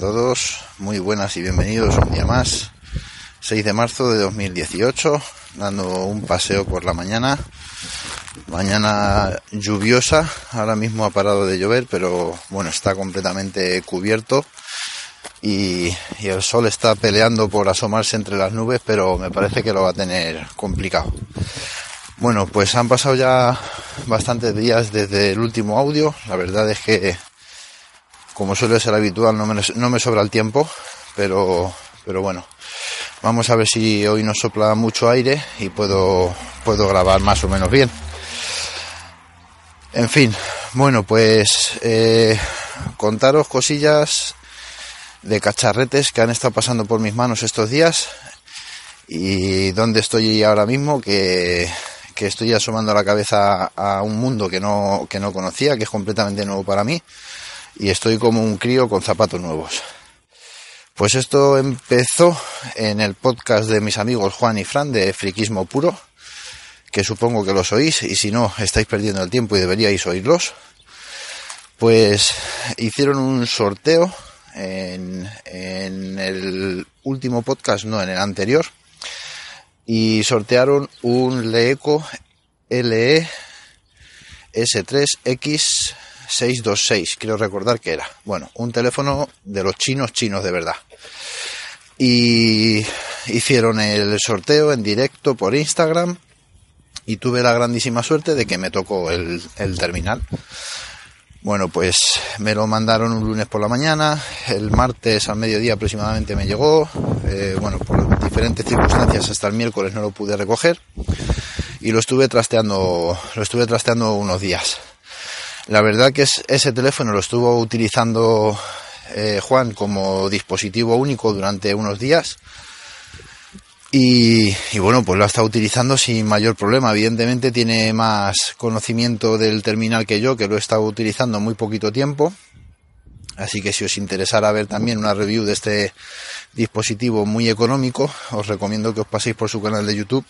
todos, muy buenas y bienvenidos un día más. 6 de marzo de 2018, dando un paseo por la mañana. Mañana lluviosa, ahora mismo ha parado de llover, pero bueno, está completamente cubierto y el sol está peleando por asomarse entre las nubes, pero me parece que lo va a tener complicado. Bueno, pues han pasado ya bastantes días desde el último audio. La verdad es que como suele ser habitual, no me, no me sobra el tiempo, pero, pero bueno, vamos a ver si hoy nos sopla mucho aire y puedo, puedo grabar más o menos bien. En fin, bueno, pues eh, contaros cosillas de cacharretes que han estado pasando por mis manos estos días y dónde estoy ahora mismo, que, que estoy asomando la cabeza a un mundo que no, que no conocía, que es completamente nuevo para mí y estoy como un crío con zapatos nuevos. Pues esto empezó en el podcast de mis amigos Juan y Fran de Friquismo Puro, que supongo que los oís y si no estáis perdiendo el tiempo y deberíais oírlos. Pues hicieron un sorteo en, el último podcast, no en el anterior, y sortearon un Leeco LE S3X 626, quiero recordar que era. Bueno, un teléfono de los chinos chinos de verdad. Y hicieron el sorteo en directo por Instagram y tuve la grandísima suerte de que me tocó el, el terminal. Bueno, pues me lo mandaron un lunes por la mañana, el martes al mediodía aproximadamente me llegó, eh, bueno, por diferentes circunstancias hasta el miércoles no lo pude recoger y lo estuve trasteando, lo estuve trasteando unos días. La verdad que es, ese teléfono lo estuvo utilizando eh, Juan como dispositivo único durante unos días. Y, bueno, pues lo ha estado utilizando sin mayor problema. Evidentemente tiene más conocimiento del terminal que yo, que lo he estado utilizando muy poquito tiempo. Así que si os interesara ver también una review de este dispositivo muy económico, os recomiendo que os paséis por su canal de YouTube,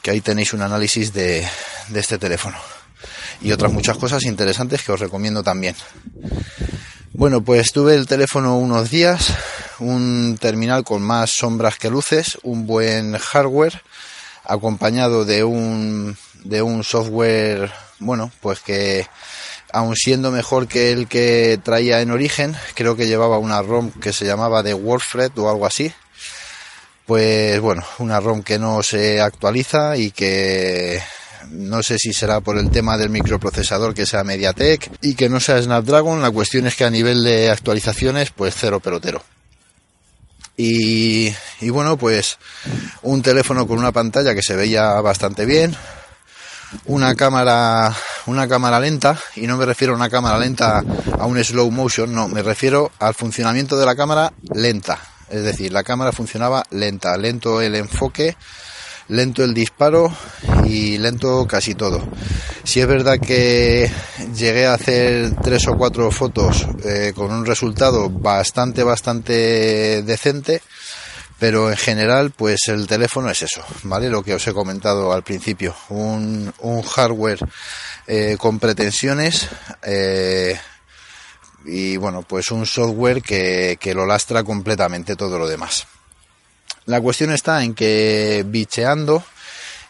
que ahí tenéis un análisis de este teléfono y otras muchas cosas interesantes que os recomiendo también. Bueno, pues tuve el teléfono unos días, un terminal con más sombras que luces, un buen hardware, acompañado de un, de un software, bueno, pues que aun siendo mejor que el que traía en origen, creo que llevaba una ROM que se llamaba de WordFred o algo así. Pues bueno, una ROM que no se actualiza y que no sé si será por el tema del microprocesador que sea MediaTek y que no sea Snapdragon. La cuestión es que a nivel de actualizaciones, pues cero pelotero. Y, y bueno, pues un teléfono con una pantalla que se veía bastante bien, una cámara una cámara lenta y no me refiero a una cámara lenta a un slow motion no me refiero al funcionamiento de la cámara lenta es decir la cámara funcionaba lenta lento el enfoque lento el disparo y lento casi todo. Si es verdad que llegué a hacer tres o cuatro fotos eh, con un resultado bastante, bastante decente, pero en general, pues el teléfono es eso, ¿vale? Lo que os he comentado al principio, un, hardware eh, con pretensiones, eh, y bueno, pues un software que, que lo lastra completamente todo lo demás. La cuestión está en que bicheando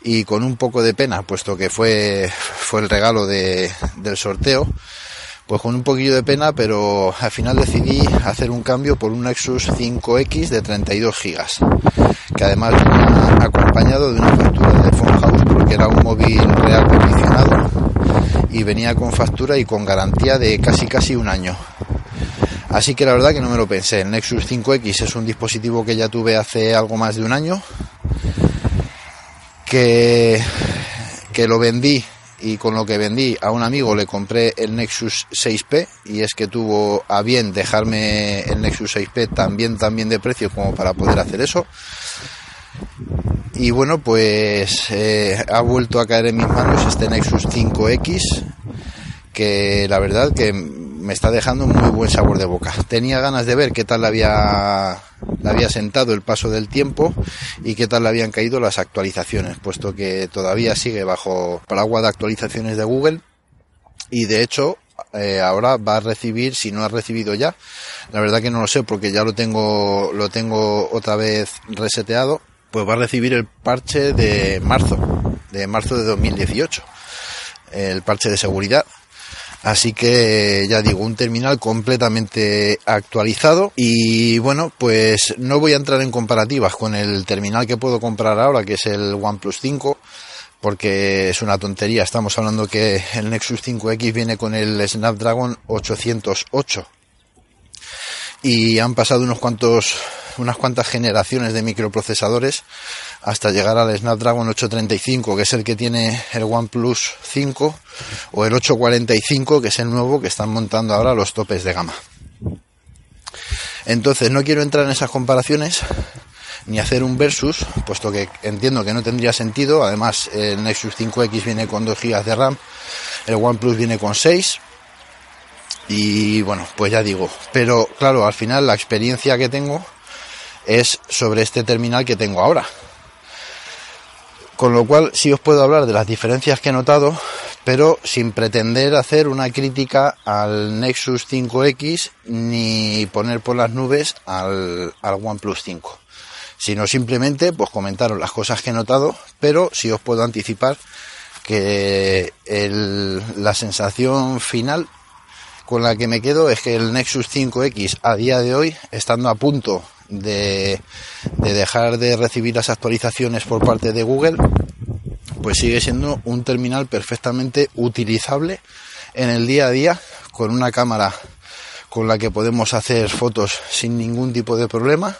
y con un poco de pena, puesto que fue, fue el regalo de, del sorteo, pues con un poquillo de pena, pero al final decidí hacer un cambio por un Nexus 5X de 32 GB, que además venía acompañado de una factura de Phone House porque era un móvil real condicionado y venía con factura y con garantía de casi casi un año. Así que la verdad que no me lo pensé. El Nexus 5X es un dispositivo que ya tuve hace algo más de un año, que, que lo vendí y con lo que vendí a un amigo le compré el Nexus 6P y es que tuvo a bien dejarme el Nexus 6P también también de precio como para poder hacer eso y bueno pues eh, ha vuelto a caer en mis manos este Nexus 5X que la verdad que me está dejando un muy buen sabor de boca. Tenía ganas de ver qué tal había, había sentado el paso del tiempo y qué tal le habían caído las actualizaciones, puesto que todavía sigue bajo paraguas de actualizaciones de Google y de hecho eh, ahora va a recibir, si no ha recibido ya, la verdad que no lo sé porque ya lo tengo, lo tengo otra vez reseteado, pues va a recibir el parche de marzo, de marzo de 2018, el parche de seguridad. Así que ya digo, un terminal completamente actualizado y bueno, pues no voy a entrar en comparativas con el terminal que puedo comprar ahora, que es el OnePlus 5, porque es una tontería. Estamos hablando que el Nexus 5X viene con el Snapdragon 808 y han pasado unos cuantos unas cuantas generaciones de microprocesadores hasta llegar al Snapdragon 835, que es el que tiene el OnePlus 5, o el 845, que es el nuevo que están montando ahora los topes de gama. Entonces, no quiero entrar en esas comparaciones ni hacer un versus, puesto que entiendo que no tendría sentido. Además, el Nexus 5X viene con 2 GB de RAM, el OnePlus viene con 6. Y bueno, pues ya digo, pero claro, al final la experiencia que tengo es sobre este terminal que tengo ahora. Con lo cual sí os puedo hablar de las diferencias que he notado, pero sin pretender hacer una crítica al Nexus 5X ni poner por las nubes al, al OnePlus 5. Sino simplemente pues comentaros las cosas que he notado, pero sí os puedo anticipar que la sensación final con la que me quedo es que el Nexus 5X a día de hoy, estando a punto de, dejar de recibir las actualizaciones por parte de Google, pues sigue siendo un terminal perfectamente utilizable en el día a día con una cámara con la que podemos hacer fotos sin ningún tipo de problema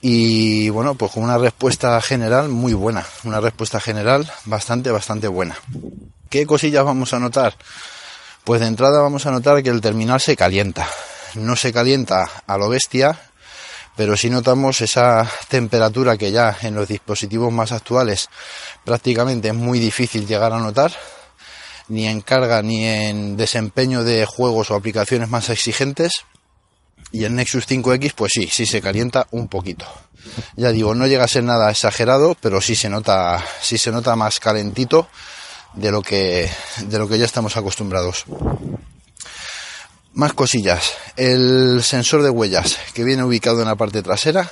y bueno pues con una respuesta general muy buena una respuesta general bastante bastante buena. Qué cosillas vamos a notar pues de entrada vamos a notar que el terminal se calienta. No se calienta a lo bestia pero si notamos esa temperatura que ya en los dispositivos más actuales prácticamente es muy difícil llegar a notar, ni en carga ni en desempeño de juegos o aplicaciones más exigentes. Y el Nexus 5X, pues sí, sí se calienta un poquito. Ya digo, no llega a ser nada exagerado, pero sí se nota, sí se nota más calentito de lo que, de lo que ya estamos acostumbrados. Más cosillas. El sensor de huellas que viene ubicado en la parte trasera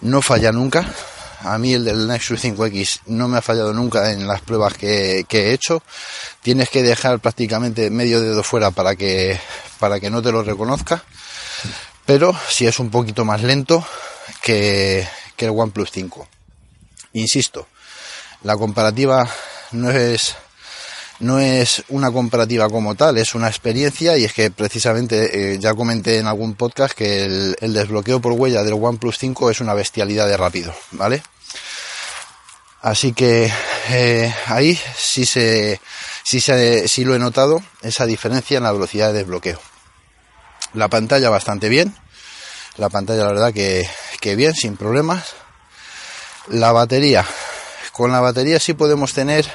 no falla nunca. A mí el del Nexus 5X no me ha fallado nunca en las pruebas que, he hecho. Tienes que dejar prácticamente medio dedo fuera para que, para que no te lo reconozca. Pero si es un poquito más lento que, que el OnePlus 5. Insisto, la comparativa no es no es una comparativa como tal, es una experiencia y es que precisamente eh, ya comenté en algún podcast que el, desbloqueo por huella del OnePlus 5 es una bestialidad de rápido, ¿vale? Así que eh, ahí sí se, sí se, sí lo he notado, esa diferencia en la velocidad de desbloqueo. La pantalla bastante bien, la pantalla la verdad que, que bien, sin problemas. La batería, con la batería sí podemos tener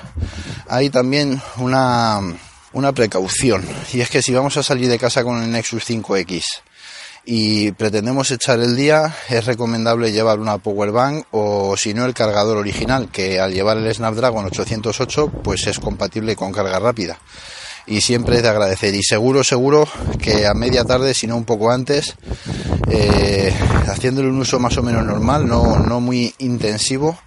ahí también una, una precaución. Y es que si vamos a salir de casa con el Nexus 5X y pretendemos echar el día, es recomendable llevar una power bank o si no el cargador original, que al llevar el Snapdragon 808 pues es compatible con carga rápida. Y siempre es de agradecer. Y seguro, seguro que a media tarde, si no un poco antes, eh, haciéndole un uso más o menos normal, no, no muy intensivo,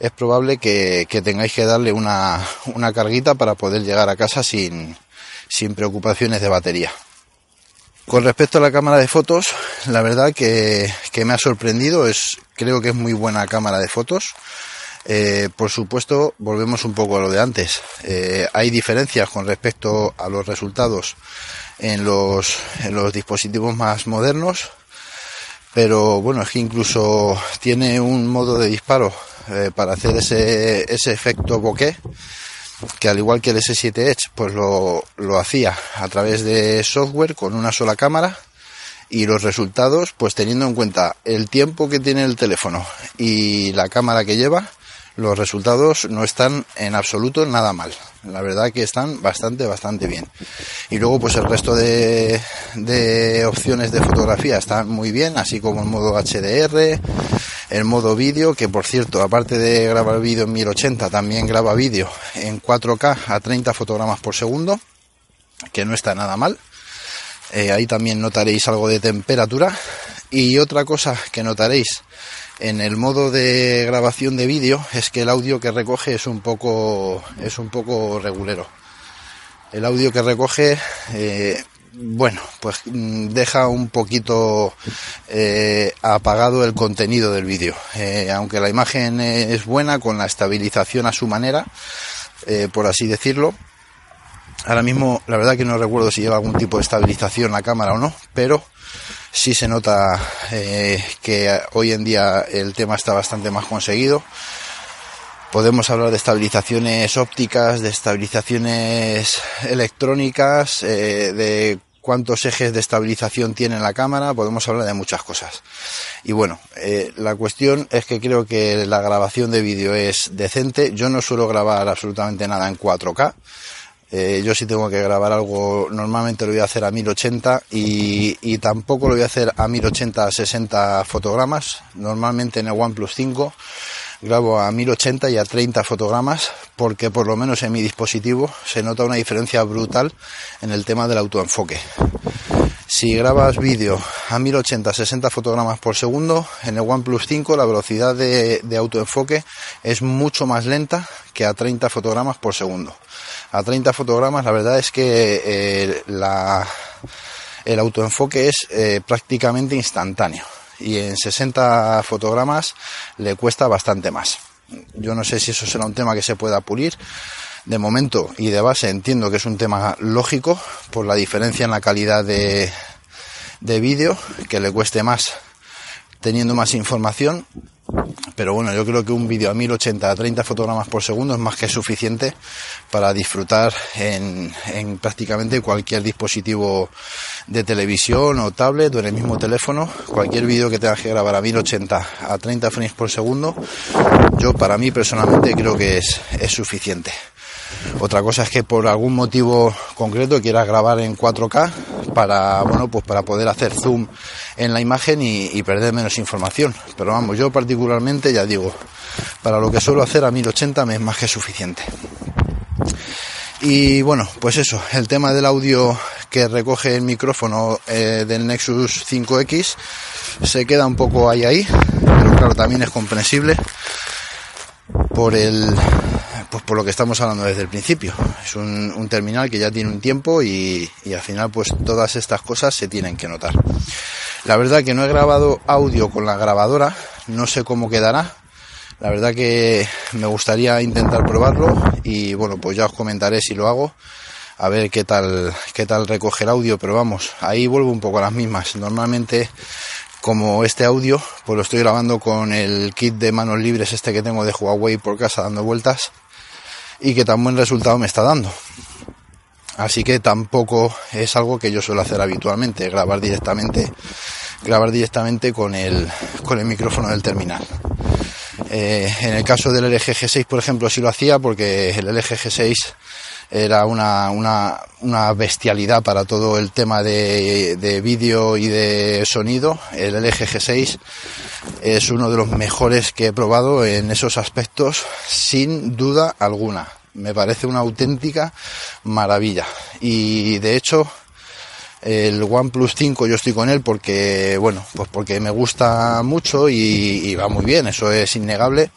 es probable que, tengáis que darle una, una, carguita para poder llegar a casa sin, sin preocupaciones de batería. Con respecto a la cámara de fotos, la verdad que, me ha sorprendido, es, creo que es muy buena cámara de fotos. Eh, por supuesto, volvemos un poco a lo de antes. Eh, hay diferencias con respecto a los resultados en los, en los dispositivos más modernos, pero bueno, es que incluso tiene un modo de disparo eh, para hacer ese, ese efecto bokeh que al igual que el S7 Edge pues lo, lo hacía a través de software con una sola cámara y los resultados pues teniendo en cuenta el tiempo que tiene el teléfono y la cámara que lleva los resultados no están en absoluto nada mal. La verdad que están bastante, bastante bien. Y luego pues el resto de, opciones de fotografía están muy bien, así como el modo HDR, el modo vídeo, que por cierto, aparte de grabar vídeo en 1080, también graba vídeo en 4K a 30 fotogramas por segundo. que no está nada mal. Eh, ahí también notaréis algo de temperatura. Y otra cosa que notaréis en el modo de grabación de vídeo es que el audio que recoge es un poco, es un poco regulero. El audio que recoge, eh, bueno, pues mm, deja un poquito eh, apagado el contenido del vídeo. aunque la imagen es buena, con la estabilización a su manera, por así decirlo, Ahora mismo, la verdad que no recuerdo si lleva algún tipo de estabilización la cámara o no, pero sí se nota eh, que hoy en día el tema está bastante más conseguido. Podemos hablar de estabilizaciones ópticas, de estabilizaciones electrónicas, eh, de cuántos ejes de estabilización tiene la cámara, podemos hablar de muchas cosas. Y bueno, eh, la cuestión es que creo que la grabación de vídeo es decente. Yo no suelo grabar absolutamente nada en 4K. Eh, yo si tengo que grabar algo, normalmente lo voy a hacer a 1080 y, y tampoco lo voy a hacer a 1080 a 60 fotogramas. Normalmente en el OnePlus 5 grabo a 1080 y a 30 fotogramas porque por lo menos en mi dispositivo se nota una diferencia brutal en el tema del autoenfoque. Si grabas vídeo a 1080 60 fotogramas por segundo, en el OnePlus 5 la velocidad de, autoenfoque es mucho más lenta que a 30 fotogramas por segundo a 30 fotogramas, la verdad es que eh, el autoenfoque es eh, prácticamente instantáneo y en 60 fotogramas le cuesta bastante más. Yo no sé si eso será un tema que se pueda pulir. De momento y de base entiendo que es un tema lógico por la diferencia en la calidad de, de vídeo, que le cueste más teniendo más información pero bueno, yo creo que un vídeo a 1080 a 30 fotogramas por segundo es más que suficiente para disfrutar en, en, prácticamente cualquier dispositivo de televisión o tablet o en el mismo teléfono. Cualquier vídeo que tengas que grabar a 1080 a 30 frames por segundo, yo para mí personalmente creo que es, es suficiente. Otra cosa es que por algún motivo concreto quieras grabar en 4K para, bueno, pues para poder hacer zoom en la imagen y, perder menos información. Pero vamos, yo particularmente ya digo, para lo que suelo hacer a 1080 me es más que suficiente. Y bueno, pues eso, el tema del audio que recoge el micrófono eh, del Nexus 5X se queda un poco ahí ahí, pero claro, también es comprensible por el pues por lo que estamos hablando desde el principio. Es un, terminal que ya tiene un tiempo y, al final pues todas estas cosas se tienen que notar. La verdad que no he grabado audio con la grabadora, no sé cómo quedará. La verdad que me gustaría intentar probarlo y bueno, pues ya os comentaré si lo hago a ver qué tal qué tal recoge el audio, pero vamos, ahí vuelvo un poco a las mismas. Normalmente como este audio, pues lo estoy grabando con el kit de manos libres este que tengo de Huawei por casa dando vueltas y que tan buen resultado me está dando. Así que tampoco es algo que yo suelo hacer habitualmente, grabar directamente, grabar directamente con el, con el micrófono del terminal. Eh, en el caso del LG G6, por ejemplo, sí lo hacía porque el LG G6 era una, una, una bestialidad para todo el tema de, de vídeo y de sonido. El LG G6 es uno de los mejores que he probado en esos aspectos, sin duda alguna. Me parece una auténtica maravilla. Y de hecho, el OnePlus 5 yo estoy con él porque, bueno, pues porque me gusta mucho y, y va muy bien, eso es innegable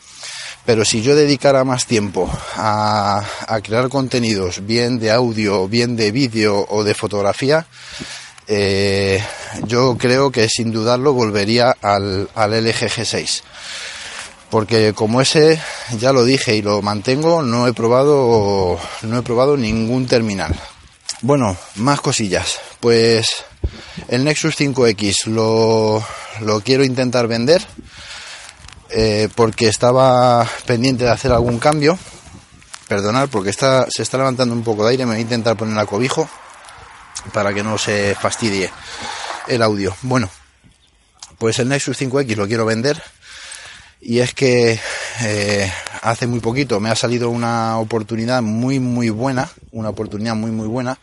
pero si yo dedicara más tiempo a, crear contenidos, bien de audio, bien de vídeo o de fotografía, eh, yo creo que sin dudarlo volvería al, al LG G6. Porque como ese, ya lo dije y lo mantengo, no he probado, no he probado ningún terminal. Bueno, más cosillas. Pues el Nexus 5X lo, lo quiero intentar vender eh, porque estaba pendiente de hacer algún cambio. Perdonad, porque está, se está levantando un poco de aire, me voy a intentar poner la cobijo para que no se fastidie el audio. Bueno, pues el Nexus 5X lo quiero vender y es que eh, hace muy poquito me ha salido una oportunidad muy muy buena, una oportunidad muy muy buena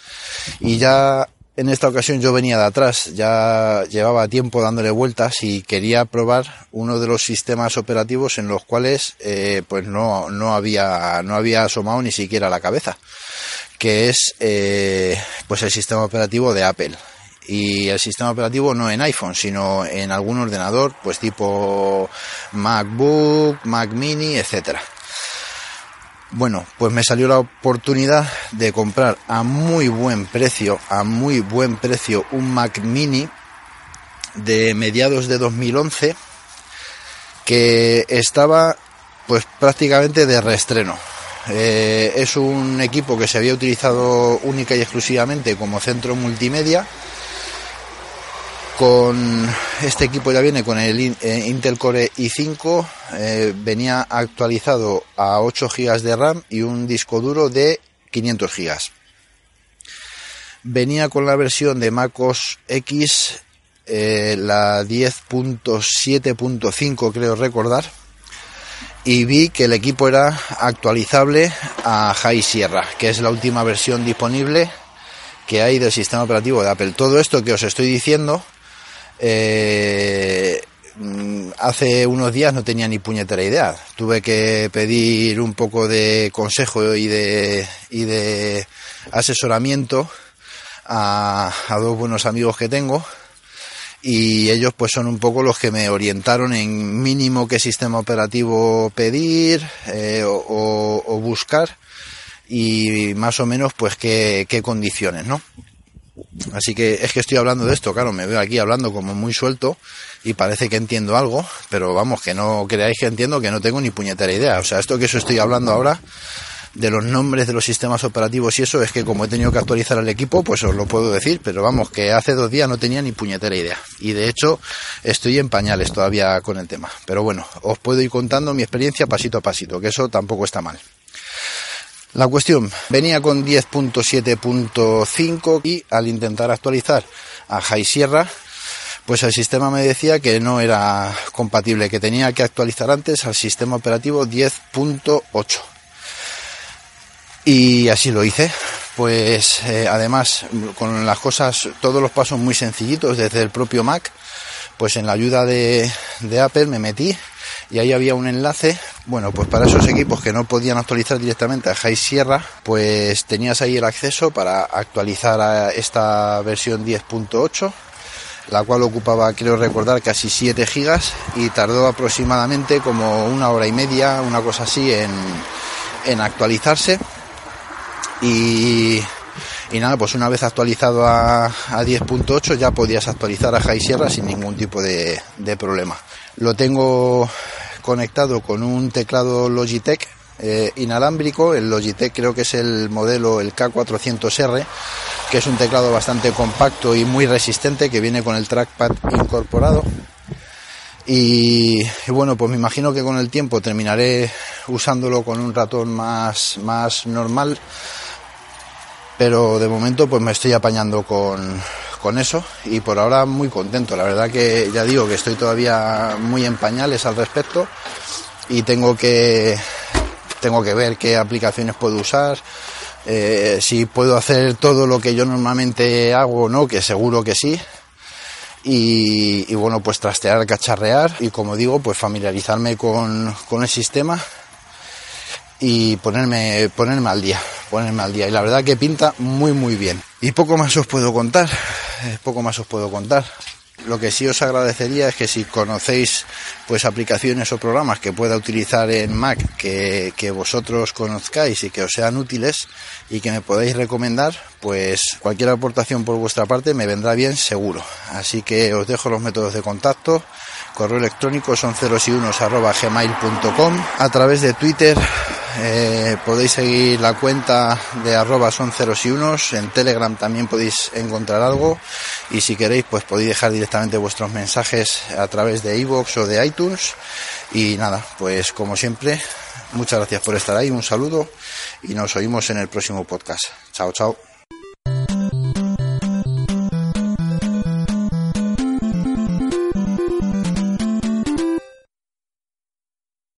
y ya en esta ocasión yo venía de atrás, ya llevaba tiempo dándole vueltas y quería probar uno de los sistemas operativos en los cuales eh, pues no, no, había, no había asomado ni siquiera la cabeza, que es eh, pues el sistema operativo de Apple y el sistema operativo no en iPhone, sino en algún ordenador, pues tipo MacBook, Mac Mini, etcétera. Bueno, pues me salió la oportunidad de comprar a muy buen precio, a muy buen precio, un Mac Mini de mediados de 2011 que estaba pues prácticamente de reestreno. Eh, es un equipo que se había utilizado única y exclusivamente como centro multimedia con este equipo ya viene con el eh, Intel Core i5, eh, venía actualizado a 8 GB de RAM y un disco duro de 500 GB. Venía con la versión de MacOS X, eh, la 10.7.5 creo recordar, y vi que el equipo era actualizable a High Sierra, que es la última versión disponible que hay del sistema operativo de Apple. Todo esto que os estoy diciendo eh, hace unos días no tenía ni puñetera idea. Tuve que pedir un poco de consejo y de, asesoramiento a, dos buenos amigos que tengo y ellos pues son un poco los que me orientaron en mínimo qué sistema operativo pedir eh, o, buscar y más o menos pues qué condiciones, ¿no? Así que es que estoy hablando de esto, claro, me veo aquí hablando como muy suelto y parece que entiendo algo, pero vamos, que no creáis que entiendo, que no tengo ni puñetera idea. O sea, esto que eso estoy hablando ahora de los nombres de los sistemas operativos y eso es que como he tenido que actualizar el equipo, pues os lo puedo decir, pero vamos, que hace dos días no tenía ni puñetera idea. Y de hecho estoy en pañales todavía con el tema. Pero bueno, os puedo ir contando mi experiencia pasito a pasito, que eso tampoco está mal. La cuestión, venía con 10.7.5 y al intentar actualizar a High Sierra, pues el sistema me decía que no era compatible, que tenía que actualizar antes al sistema operativo 10.8. Y así lo hice. Pues eh, además, con las cosas, todos los pasos muy sencillitos desde el propio Mac, pues en la ayuda de, de Apple me metí y ahí había un enlace. Bueno, pues para esos equipos que no podían actualizar directamente a High Sierra, pues tenías ahí el acceso para actualizar a esta versión 10.8 la cual ocupaba, creo recordar, casi 7 gigas y tardó aproximadamente como una hora y media, una cosa así, en, en actualizarse. Y, y, nada, pues una vez actualizado a, a 10.8 ya podías actualizar a High Sierra sin ningún tipo de, de problema. Lo tengo conectado con un teclado Logitech eh, inalámbrico. El Logitech creo que es el modelo, el K400R, que es un teclado bastante compacto y muy resistente que viene con el trackpad incorporado. Y, bueno, pues me imagino que con el tiempo terminaré usándolo con un ratón más, más normal. Pero de momento pues me estoy apañando con, con eso y por ahora muy contento. La verdad que ya digo que estoy todavía muy en pañales al respecto y tengo que tengo que ver qué aplicaciones puedo usar, eh, si puedo hacer todo lo que yo normalmente hago o no, que seguro que sí. Y, bueno, pues trastear, cacharrear y como digo, pues familiarizarme con, con el sistema y ponerme, ponerme al día, ponerme al día. Y la verdad que pinta muy muy bien. Y poco más os puedo contar, eh, poco más os puedo contar. Lo que sí os agradecería es que si conocéis pues aplicaciones o programas que pueda utilizar en Mac que, que, vosotros conozcáis y que os sean útiles y que me podáis recomendar, pues cualquier aportación por vuestra parte me vendrá bien seguro. Así que os dejo los métodos de contacto. Correo electrónico son ceros y unos arroba gmail.com a través de Twitter eh, podéis seguir la cuenta de arroba son ceros y unos en Telegram también podéis encontrar algo. Y si queréis pues podéis dejar directamente vuestros mensajes a través de iVoox o de iTunes. Y nada pues como siempre muchas gracias por estar ahí. Un saludo y nos oímos en el próximo podcast. Chao chao